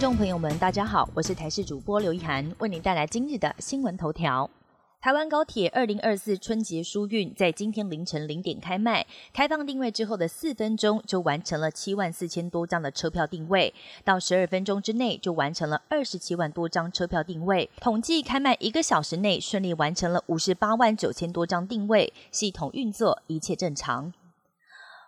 众朋友们，大家好，我是台视主播刘一涵，为您带来今日的新闻头条。台湾高铁二零二四春节疏运在今天凌晨零点开卖，开放定位之后的四分钟就完成了七万四千多张的车票定位，到十二分钟之内就完成了二十七万多张车票定位。统计开卖一个小时内顺利完成了五十八万九千多张定位，系统运作一切正常。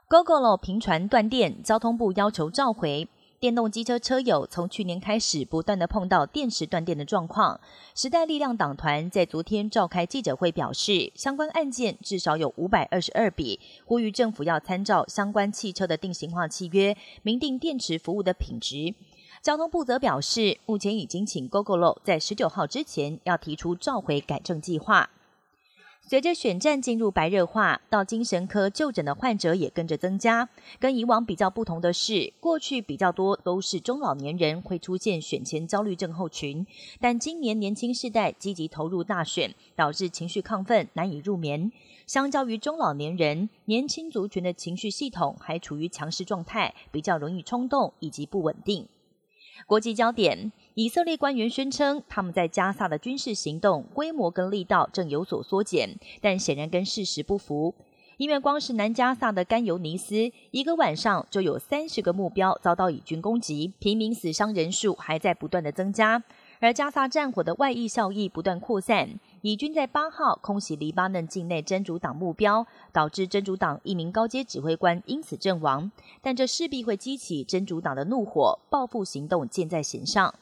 GoGoLo 频传断电，交通部要求召回。电动机车车友从去年开始不断的碰到电池断电的状况。时代力量党团在昨天召开记者会表示，相关案件至少有五百二十二笔，呼吁政府要参照相关汽车的定型化契约，明定电池服务的品质。交通部则表示，目前已经请 GoGoLo 在十九号之前要提出召回改正计划。随着选战进入白热化，到精神科就诊的患者也跟着增加。跟以往比较不同的是，过去比较多都是中老年人会出现选前焦虑症候群，但今年年轻世代积极投入大选，导致情绪亢奋、难以入眠。相较于中老年人，年轻族群的情绪系统还处于强势状态，比较容易冲动以及不稳定。国际焦点：以色列官员宣称，他们在加萨的军事行动规模跟力道正有所缩减，但显然跟事实不符。因为光是南加萨的甘尤尼斯，一个晚上就有三十个目标遭到以军攻击，平民死伤人数还在不断的增加。而加萨战火的外溢效益不断扩散，以军在八号空袭黎巴嫩境内真主党目标，导致真主党一名高阶指挥官因此阵亡。但这势必会激起真主党的怒火，报复行动箭在弦上。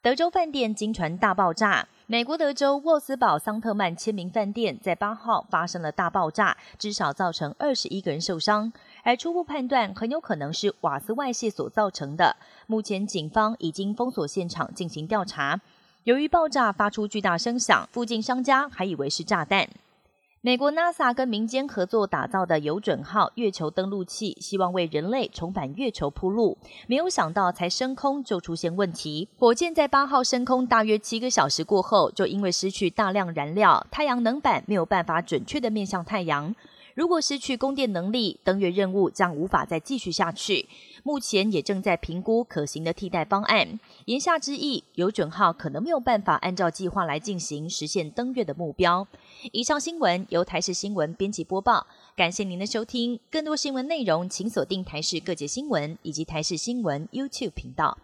德州饭店惊传大爆炸。美国德州沃斯堡桑特曼签名饭店在八号发生了大爆炸，至少造成二十一个人受伤，而初步判断很有可能是瓦斯外泄所造成的。目前警方已经封锁现场进行调查。由于爆炸发出巨大声响，附近商家还以为是炸弹。美国 NASA 跟民间合作打造的有准号月球登陆器，希望为人类重返月球铺路。没有想到，才升空就出现问题。火箭在八号升空大约七个小时过后，就因为失去大量燃料，太阳能板没有办法准确的面向太阳。如果失去供电能力，登月任务将无法再继续下去。目前也正在评估可行的替代方案。言下之意，有准号可能没有办法按照计划来进行，实现登月的目标。以上新闻由台视新闻编辑播报，感谢您的收听。更多新闻内容，请锁定台视各界新闻以及台视新闻 YouTube 频道。